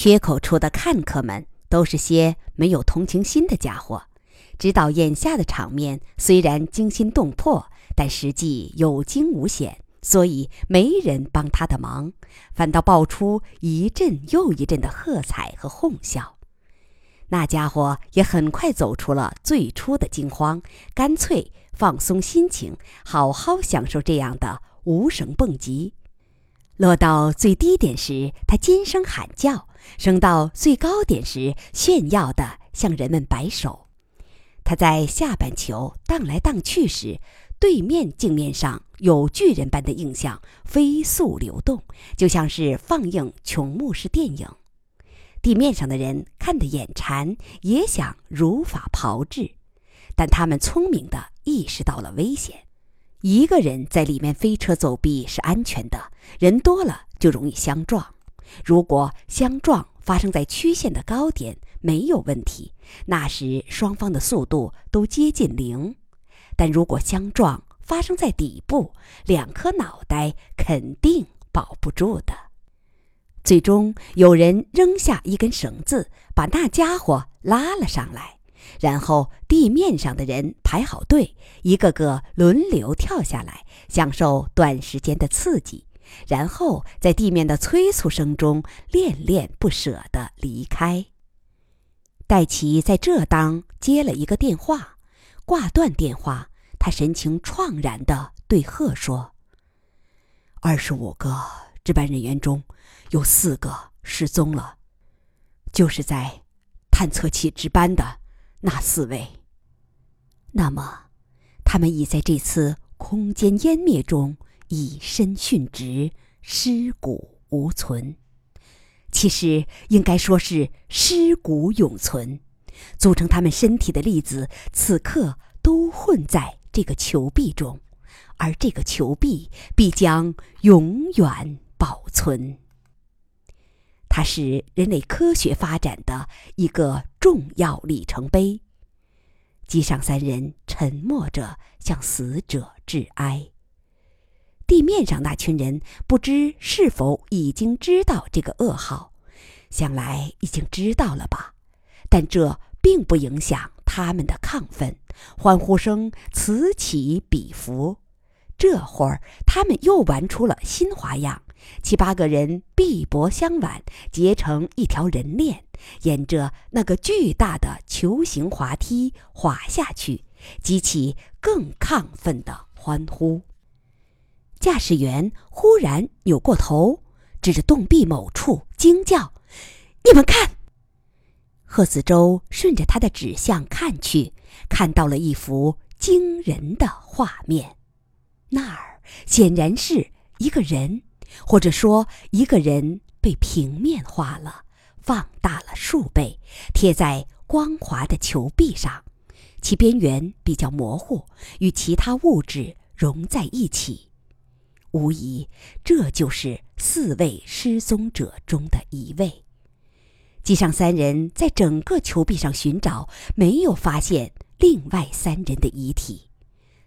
缺口处的看客们都是些没有同情心的家伙，知道眼下的场面虽然惊心动魄，但实际有惊无险，所以没人帮他的忙，反倒爆出一阵又一阵的喝彩和哄笑。那家伙也很快走出了最初的惊慌，干脆放松心情，好好享受这样的无绳蹦极。落到最低点时，他尖声喊叫；升到最高点时，炫耀地向人们摆手。他在下半球荡来荡去时，对面镜面上有巨人般的印象飞速流动，就像是放映琼木式电影。地面上的人看得眼馋，也想如法炮制，但他们聪明地意识到了危险。一个人在里面飞车走壁是安全的，人多了就容易相撞。如果相撞发生在曲线的高点，没有问题，那时双方的速度都接近零。但如果相撞发生在底部，两颗脑袋肯定保不住的。最终有人扔下一根绳子，把那家伙拉了上来，然后地面上的人排好队，一个个轮流跳下来，享受短时间的刺激，然后在地面的催促声中恋恋不舍地离开。戴奇在这当接了一个电话，挂断电话，他神情怆然地对贺说：“二十五个值班人员中。”有四个失踪了，就是在探测器值班的那四位。那么，他们已在这次空间湮灭中以身殉职，尸骨无存。其实应该说是尸骨永存，组成他们身体的粒子此刻都混在这个球壁中，而这个球壁必将永远保存。它是人类科学发展的一个重要里程碑。机上三人沉默着向死者致哀。地面上那群人不知是否已经知道这个噩耗，想来已经知道了吧？但这并不影响他们的亢奋，欢呼声此起彼伏。这会儿，他们又玩出了新花样。七八个人臂膊相挽，结成一条人链，沿着那个巨大的球形滑梯滑下去，激起更亢奋的欢呼。驾驶员忽然扭过头，指着洞壁某处惊叫：“你们看！”贺子洲顺着他的指向看去，看到了一幅惊人的画面，那儿显然是一个人。或者说，一个人被平面化了，放大了数倍，贴在光滑的球壁上，其边缘比较模糊，与其他物质融在一起。无疑，这就是四位失踪者中的一位。机上三人在整个球壁上寻找，没有发现另外三人的遗体。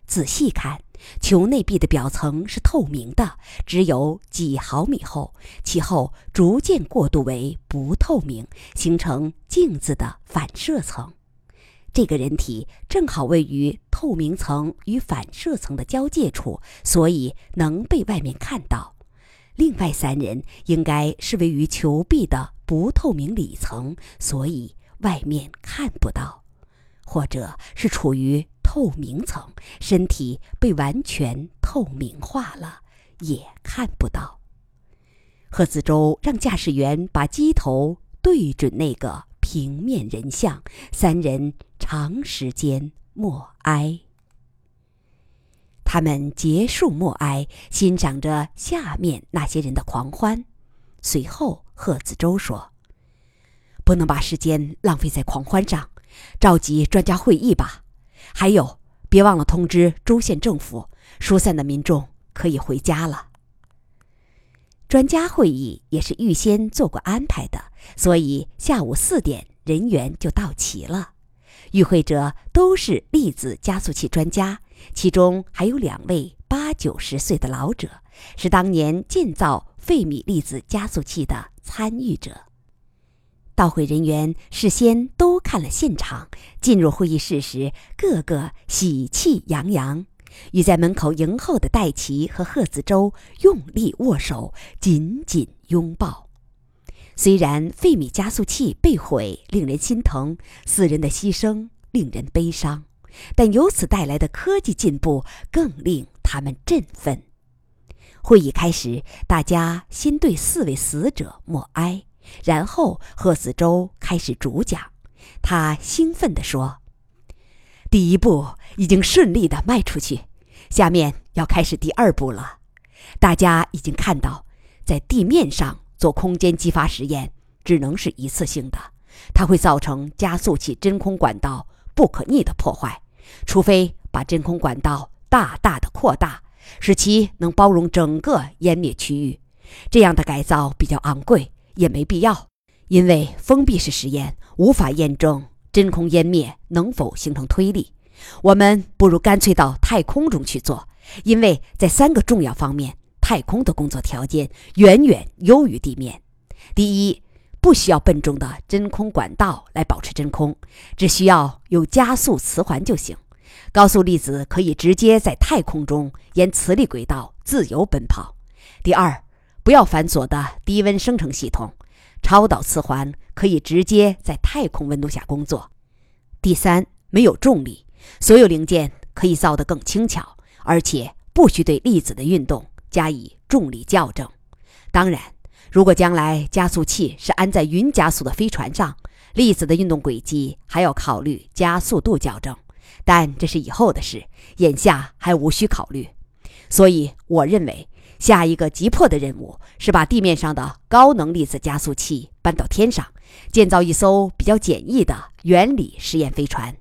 仔细看。球内壁的表层是透明的，只有几毫米厚，其后逐渐过渡为不透明，形成镜子的反射层。这个人体正好位于透明层与反射层的交界处，所以能被外面看到。另外三人应该是位于球壁的不透明里层，所以外面看不到，或者是处于。透明层，身体被完全透明化了，也看不到。贺子洲让驾驶员把机头对准那个平面人像，三人长时间默哀。他们结束默哀，欣赏着下面那些人的狂欢。随后，贺子洲说：“不能把时间浪费在狂欢上，召集专家会议吧。”还有，别忘了通知州县政府，疏散的民众可以回家了。专家会议也是预先做过安排的，所以下午四点人员就到齐了。与会者都是粒子加速器专家，其中还有两位八九十岁的老者，是当年建造费米粒子加速器的参与者。到会人员事先都看了现场，进入会议室时，个个喜气洋洋，与在门口迎候的戴奇和贺子洲用力握手，紧紧拥抱。虽然费米加速器被毁令人心疼，四人的牺牲令人悲伤，但由此带来的科技进步更令他们振奋。会议开始，大家先对四位死者默哀，然后贺子洲开始主讲。他兴奋地说：“第一步已经顺利的迈出去，下面要开始第二步了。大家已经看到，在地面上。”做空间激发实验只能是一次性的，它会造成加速器真空管道不可逆的破坏，除非把真空管道大大的扩大，使其能包容整个湮灭区域。这样的改造比较昂贵，也没必要，因为封闭式实验无法验证真空湮灭能否形成推力。我们不如干脆到太空中去做，因为在三个重要方面。太空的工作条件远远优于地面。第一，不需要笨重的真空管道来保持真空，只需要有加速磁环就行。高速粒子可以直接在太空中沿磁力轨道自由奔跑。第二，不要繁琐的低温生成系统，超导磁环可以直接在太空温度下工作。第三，没有重力，所有零件可以造得更轻巧，而且不需对粒子的运动。加以重力校正。当然，如果将来加速器是安在云加速的飞船上，粒子的运动轨迹还要考虑加速度校正。但这是以后的事，眼下还无需考虑。所以，我认为下一个急迫的任务是把地面上的高能粒子加速器搬到天上，建造一艘比较简易的原理实验飞船。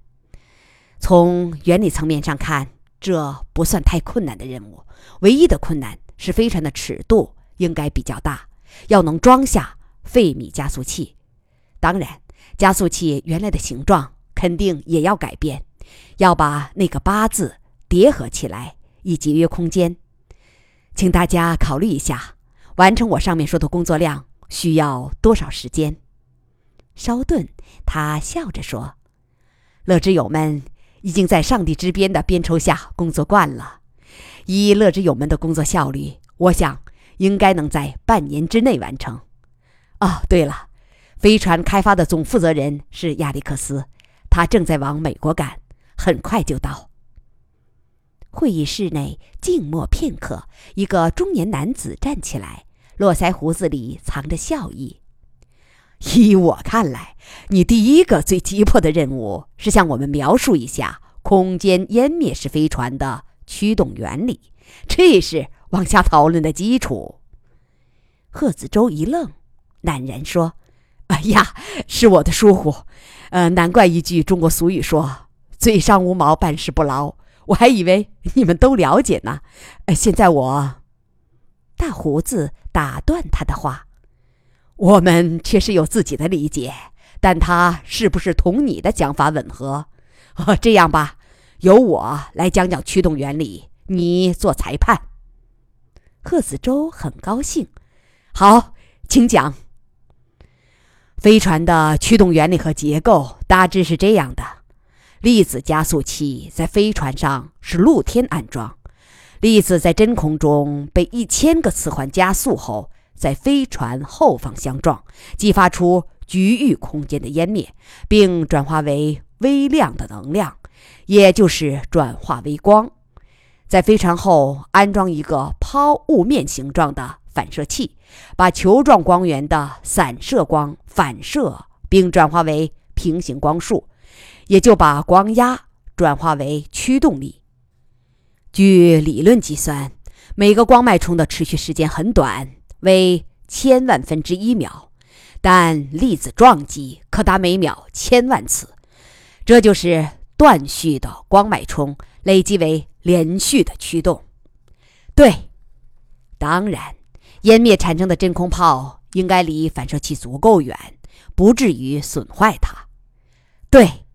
从原理层面上看，这不算太困难的任务。唯一的困难是飞船的尺度应该比较大，要能装下费米加速器。当然，加速器原来的形状肯定也要改变，要把那个八字叠合起来以节约空间。请大家考虑一下，完成我上面说的工作量需要多少时间？稍顿，他笑着说：“乐之友们已经在上帝之鞭的鞭抽下工作惯了。”以乐之友们的工作效率，我想应该能在半年之内完成。哦，对了，飞船开发的总负责人是亚历克斯，他正在往美国赶，很快就到。会议室内静默片刻，一个中年男子站起来，络腮胡子里藏着笑意。依我看来，你第一个最急迫的任务是向我们描述一下空间湮灭式飞船的。驱动原理，这是往下讨论的基础。贺子洲一愣，赧然说：“哎呀，是我的疏忽。呃，难怪一句中国俗语说‘嘴上无毛，办事不牢’。我还以为你们都了解呢。现在我……”大胡子打断他的话：“我们确实有自己的理解，但他是不是同你的讲法吻合？哦，这样吧。”由我来讲讲驱动原理，你做裁判。贺子洲很高兴。好，请讲。飞船的驱动原理和结构大致是这样的：粒子加速器在飞船上是露天安装，粒子在真空中被一千个磁环加速后，在飞船后方相撞，激发出局域空间的湮灭，并转化为微量的能量。也就是转化为光，在飞船后安装一个抛物面形状的反射器，把球状光源的散射光反射并转化为平行光束，也就把光压转化为驱动力。据理论计算，每个光脉冲的持续时间很短，为千万分之一秒，但粒子撞击可达每秒千万次，这就是。断续的光脉冲累积为连续的驱动，对，当然，湮灭产生的真空泡应该离反射器足够远，不至于损坏它。对，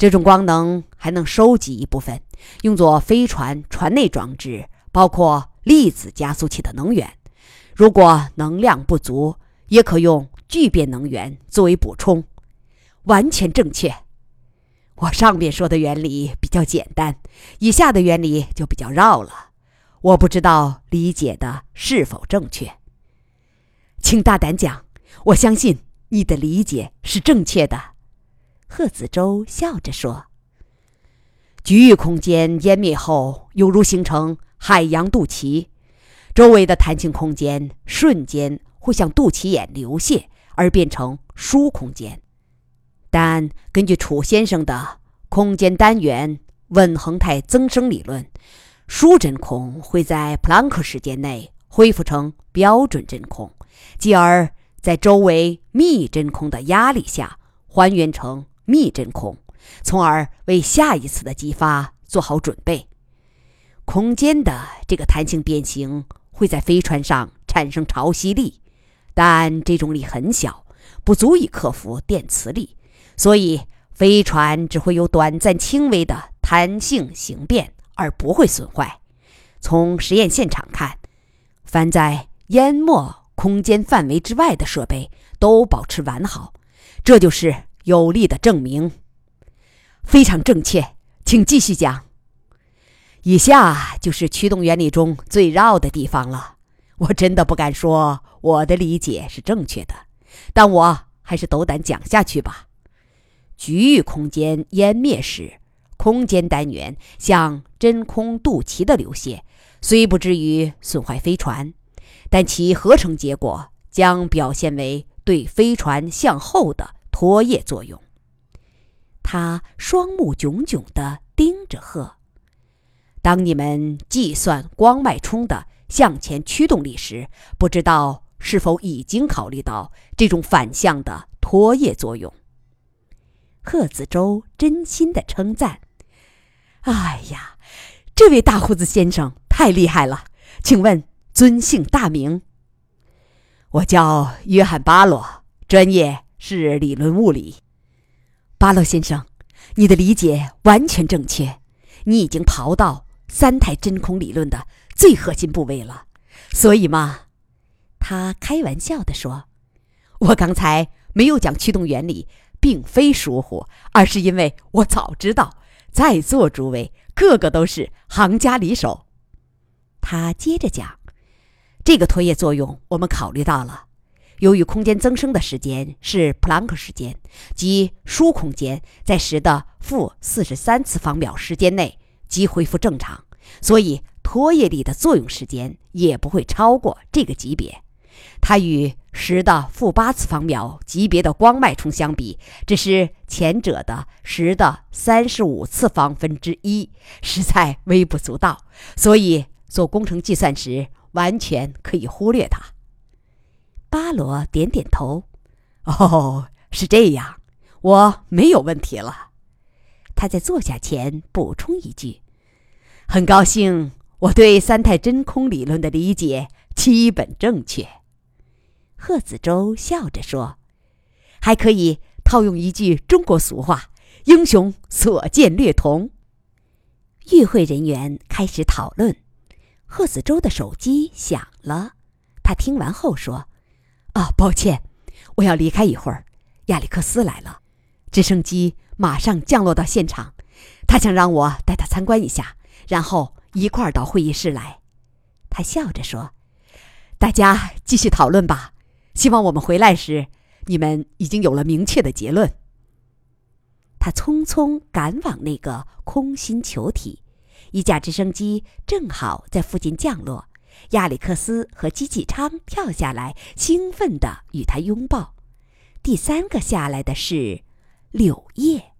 这种光能还能收集一部分，用作飞船船内装置，包括粒子加速器的能源。如果能量不足，也可用聚变能源作为补充，完全正确。我上面说的原理比较简单，以下的原理就比较绕了。我不知道理解的是否正确，请大胆讲。我相信你的理解是正确的。贺子舟笑着说：“局域空间湮灭后，犹如形成海洋肚脐，周围的弹性空间瞬间会向肚脐眼流泻，而变成疏空间。但根据楚先生的空间单元稳恒态增生理论。”疏真空会在普朗克时间内恢复成标准真空，继而在周围密真空的压力下还原成密真空，从而为下一次的激发做好准备。空间的这个弹性变形会在飞船上产生潮汐力，但这种力很小，不足以克服电磁力，所以飞船只会有短暂轻微的弹性形变。而不会损坏。从实验现场看，凡在淹没空间范围之外的设备都保持完好，这就是有力的证明。非常正确，请继续讲。以下就是驱动原理中最绕的地方了。我真的不敢说我的理解是正确的，但我还是斗胆讲下去吧。局域空间湮灭时。空间单元向真空肚脐的流泻，虽不至于损坏飞船，但其合成结果将表现为对飞船向后的拖曳作用。他双目炯炯地盯着鹤。当你们计算光脉冲的向前驱动力时，不知道是否已经考虑到这种反向的拖曳作用？贺子洲真心的称赞。哎呀，这位大胡子先生太厉害了！请问尊姓大名？我叫约翰·巴洛，专业是理论物理。巴洛先生，你的理解完全正确，你已经刨到三态真空理论的最核心部位了。所以嘛，他开玩笑地说：“我刚才没有讲驱动原理，并非疏忽，而是因为我早知道。”在座诸位个个都是行家里手。他接着讲：“这个拖曳作用我们考虑到了。由于空间增生的时间是普朗克时间，即疏空间在十的负四十三次方秒时间内即恢复正常，所以拖曳力的作用时间也不会超过这个级别。它与……”十的负八次方秒级别的光脉冲相比，只是前者的十的三十五次方分之一，实在微不足道，所以做工程计算时完全可以忽略它。巴罗点点头：“哦，是这样，我没有问题了。”他在坐下前补充一句：“很高兴我对三态真空理论的理解基本正确。”贺子洲笑着说：“还可以套用一句中国俗话，‘英雄所见略同’。”与会人员开始讨论。贺子洲的手机响了，他听完后说：“啊，抱歉，我要离开一会儿。亚历克斯来了，直升机马上降落到现场，他想让我带他参观一下，然后一块儿到会议室来。”他笑着说：“大家继续讨论吧。”希望我们回来时，你们已经有了明确的结论。他匆匆赶往那个空心球体，一架直升机正好在附近降落。亚历克斯和机器昌跳下来，兴奋地与他拥抱。第三个下来的是柳叶。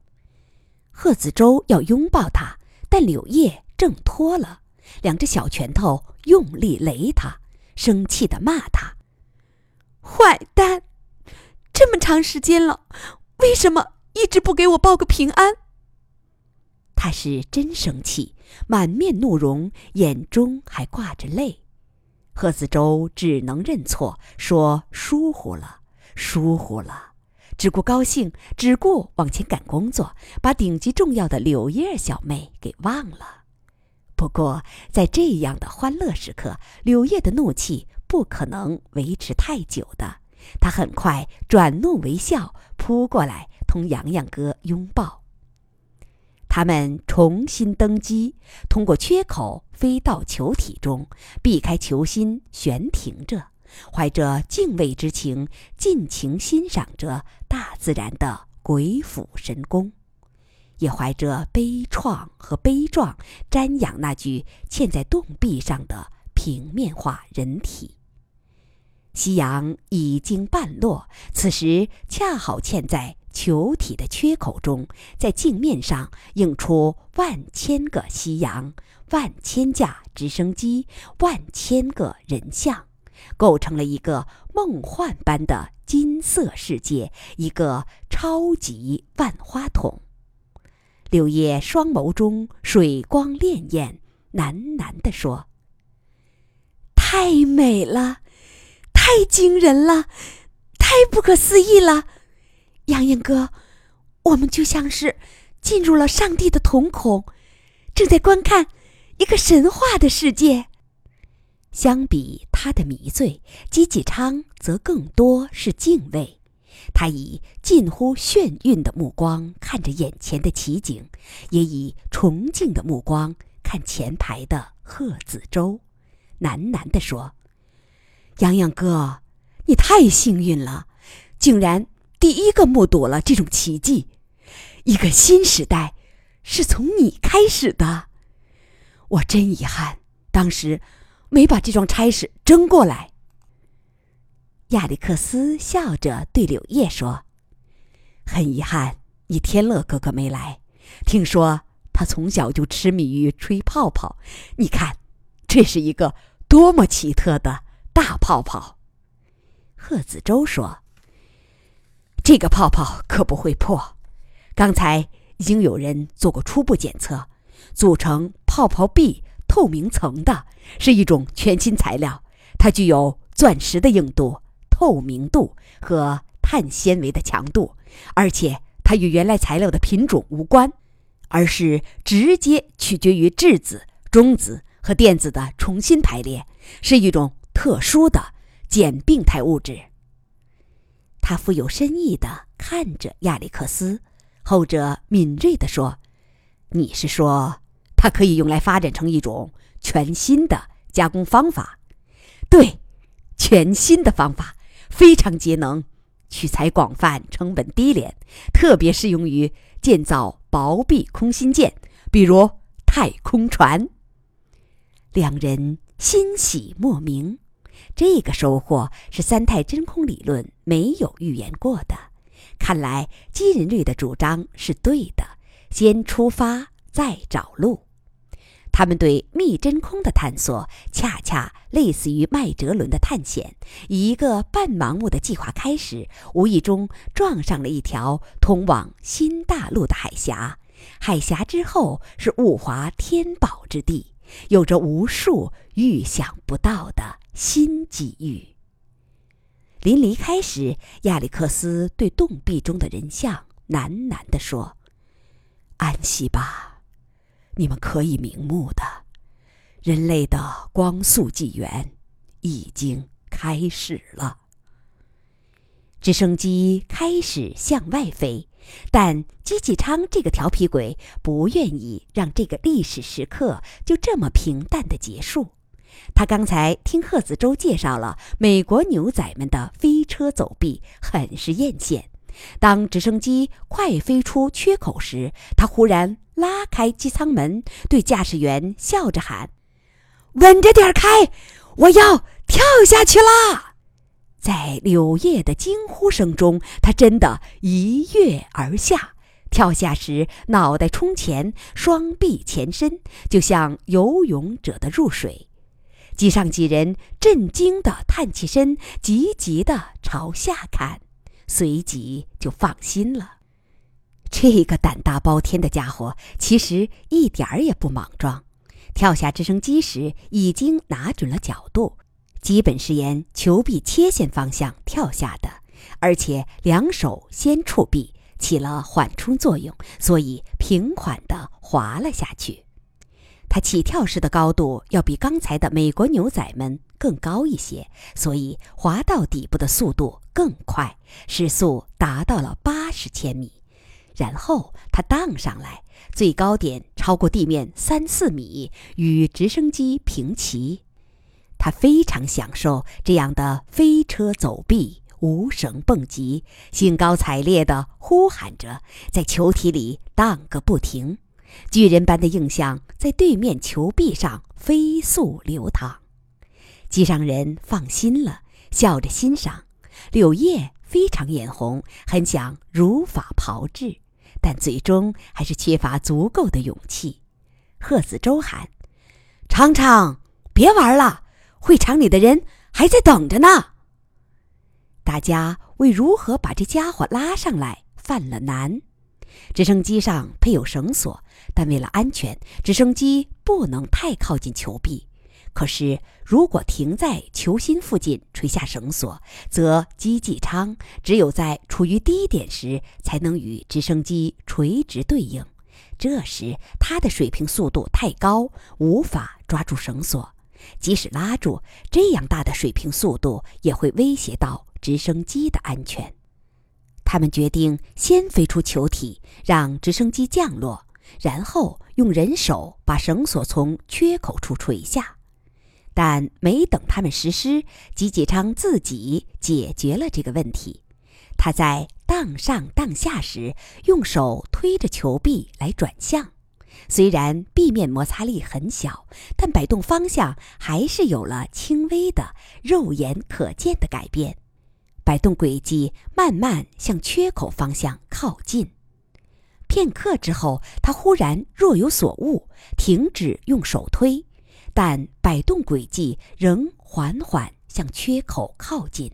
贺子舟要拥抱他，但柳叶挣脱了，两只小拳头用力擂他，生气地骂他。坏蛋，这么长时间了，为什么一直不给我报个平安？他是真生气，满面怒容，眼中还挂着泪。贺子洲只能认错，说疏忽了，疏忽了，只顾高兴，只顾往前赶工作，把顶级重要的柳叶小妹给忘了。不过，在这样的欢乐时刻，柳叶的怒气。不可能维持太久的，他很快转怒为笑，扑过来同洋洋哥拥抱。他们重新登机，通过缺口飞到球体中，避开球心悬停着，怀着敬畏之情，尽情欣赏着大自然的鬼斧神工，也怀着悲怆和悲壮，瞻仰那具嵌在洞壁上的平面化人体。夕阳已经半落，此时恰好嵌在。球体的缺口中，在镜面上映出万千个夕阳、万千架直升机、万千个人像，构成了一个梦幻般的金色世界，一个超级万花筒。柳叶双眸中水光潋滟，喃喃地说：“太美了，太惊人了，太不可思议了。”洋洋哥，我们就像是进入了上帝的瞳孔，正在观看一个神话的世界。相比他的迷醉，姬继昌则更多是敬畏。他以近乎眩晕的目光看着眼前的奇景，也以崇敬的目光看前排的贺子洲，喃喃地说：“洋洋哥，你太幸运了，竟然……”第一个目睹了这种奇迹，一个新时代是从你开始的。我真遗憾，当时没把这桩差事争过来。亚历克斯笑着对柳叶说：“很遗憾，你天乐哥哥没来。听说他从小就痴迷于吹泡泡，你看，这是一个多么奇特的大泡泡。”贺子洲说。这个泡泡可不会破。刚才已经有人做过初步检测，组成泡泡壁透明层的是一种全新材料，它具有钻石的硬度、透明度和碳纤维的强度，而且它与原来材料的品种无关，而是直接取决于质子、中子和电子的重新排列，是一种特殊的简病态物质。他富有深意地看着亚历克斯，后者敏锐地说：“你是说，它可以用来发展成一种全新的加工方法？对，全新的方法，非常节能，取材广泛，成本低廉，特别适用于建造薄壁空心件，比如太空船。”两人欣喜莫名。这个收获是三态真空理论没有预言过的。看来基人律的主张是对的，先出发再找路。他们对密真空的探索，恰恰类似于麦哲伦的探险，以一个半盲目的计划开始，无意中撞上了一条通往新大陆的海峡。海峡之后是物华天宝之地，有着无数预想不到的。新机遇。临离开时，亚历克斯对洞壁中的人像喃喃地说：“安息吧，你们可以瞑目的，人类的光速纪元已经开始了。”直升机开始向外飞，但姬继昌这个调皮鬼不愿意让这个历史时刻就这么平淡的结束。他刚才听贺子洲介绍了美国牛仔们的飞车走壁，很是艳羡。当直升机快飞出缺口时，他忽然拉开机舱门，对驾驶员笑着喊：“稳着点开，我要跳下去啦！”在柳叶的惊呼声中，他真的一跃而下。跳下时，脑袋冲前，双臂前伸，就像游泳者的入水。机上几人震惊地探起身，急急地朝下看，随即就放心了。这个胆大包天的家伙其实一点儿也不莽撞。跳下直升机时，已经拿准了角度，基本是沿球壁切线方向跳下的，而且两手先触壁，起了缓冲作用，所以平缓地滑了下去。他起跳时的高度要比刚才的美国牛仔们更高一些，所以滑到底部的速度更快，时速达到了八十千米。然后它荡上来，最高点超过地面三四米，与直升机平齐。他非常享受这样的飞车走壁、无绳蹦极，兴高采烈地呼喊着，在球体里荡个不停。巨人般的印象在对面球壁上飞速流淌。机上人放心了，笑着欣赏。柳叶非常眼红，很想如法炮制，但最终还是缺乏足够的勇气。贺子洲喊：“长长，别玩了！”会场里的人还在等着呢。大家为如何把这家伙拉上来犯了难。直升机上配有绳索，但为了安全，直升机不能太靠近球壁。可是，如果停在球心附近垂下绳索，则机技舱只有在处于低点时才能与直升机垂直对应。这时，它的水平速度太高，无法抓住绳索。即使拉住，这样大的水平速度也会威胁到直升机的安全。他们决定先飞出球体，让直升机降落，然后用人手把绳索从缺口处垂下。但没等他们实施，吉吉昌自己解决了这个问题。他在荡上荡下时，用手推着球壁来转向。虽然壁面摩擦力很小，但摆动方向还是有了轻微的、肉眼可见的改变。摆动轨迹慢慢向缺口方向靠近。片刻之后，他忽然若有所悟，停止用手推，但摆动轨迹仍缓缓向缺口靠近。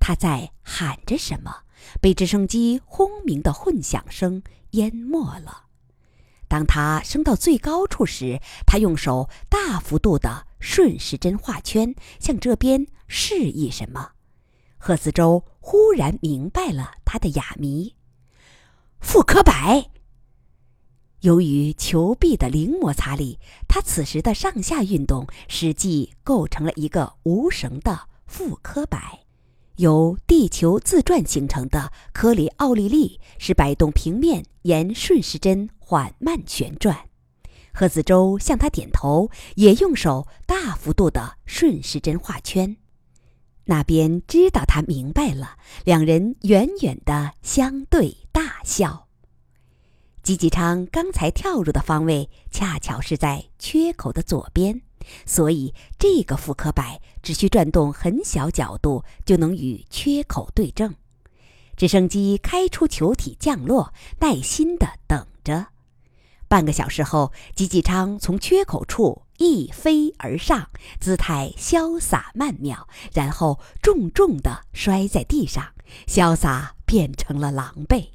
他在喊着什么，被直升机轰鸣的混响声淹没了。当他升到最高处时，他用手大幅度的顺时针画圈，向这边示意什么。贺思周忽然明白了他的哑谜：复刻摆。由于球壁的零摩擦力，他此时的上下运动实际构成了一个无绳的复刻摆。由地球自转形成的科里奥利力使摆动平面沿顺时针缓慢旋转。贺子洲向他点头，也用手大幅度的顺时针画圈。那边知道他明白了，两人远远的相对大笑。吉吉昌刚才跳入的方位恰巧是在缺口的左边。所以，这个复刻摆只需转动很小角度，就能与缺口对正。直升机开出球体降落，耐心地等着。半个小时后，吉吉昌从缺口处一飞而上，姿态潇洒曼妙，然后重重地摔在地上，潇洒变成了狼狈。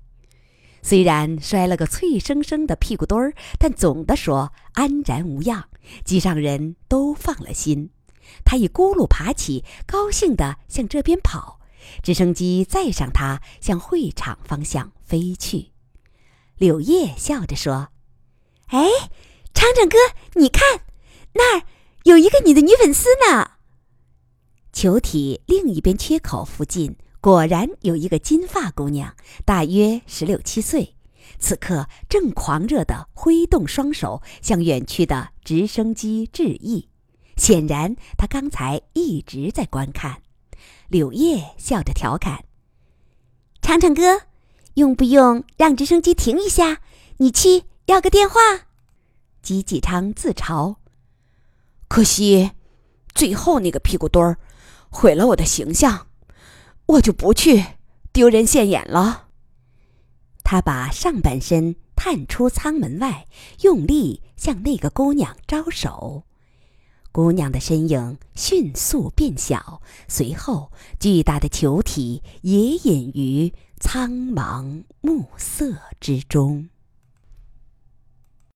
虽然摔了个脆生生的屁股墩儿，但总的说安然无恙，机上人都放了心。他一咕噜爬起，高兴地向这边跑。直升机载上他，向会场方向飞去。柳叶笑着说：“哎，长长哥，你看，那儿有一个你的女粉丝呢。”球体另一边缺口附近。果然有一个金发姑娘，大约十六七岁，此刻正狂热地挥动双手向远去的直升机致意。显然，她刚才一直在观看。柳叶笑着调侃：“长长哥，用不用让直升机停一下？你去要个电话。”吉吉昌自嘲：“可惜，最后那个屁股墩儿，毁了我的形象。”我就不去，丢人现眼了。他把上半身探出舱门外，用力向那个姑娘招手。姑娘的身影迅速变小，随后巨大的球体也隐于苍茫暮色之中。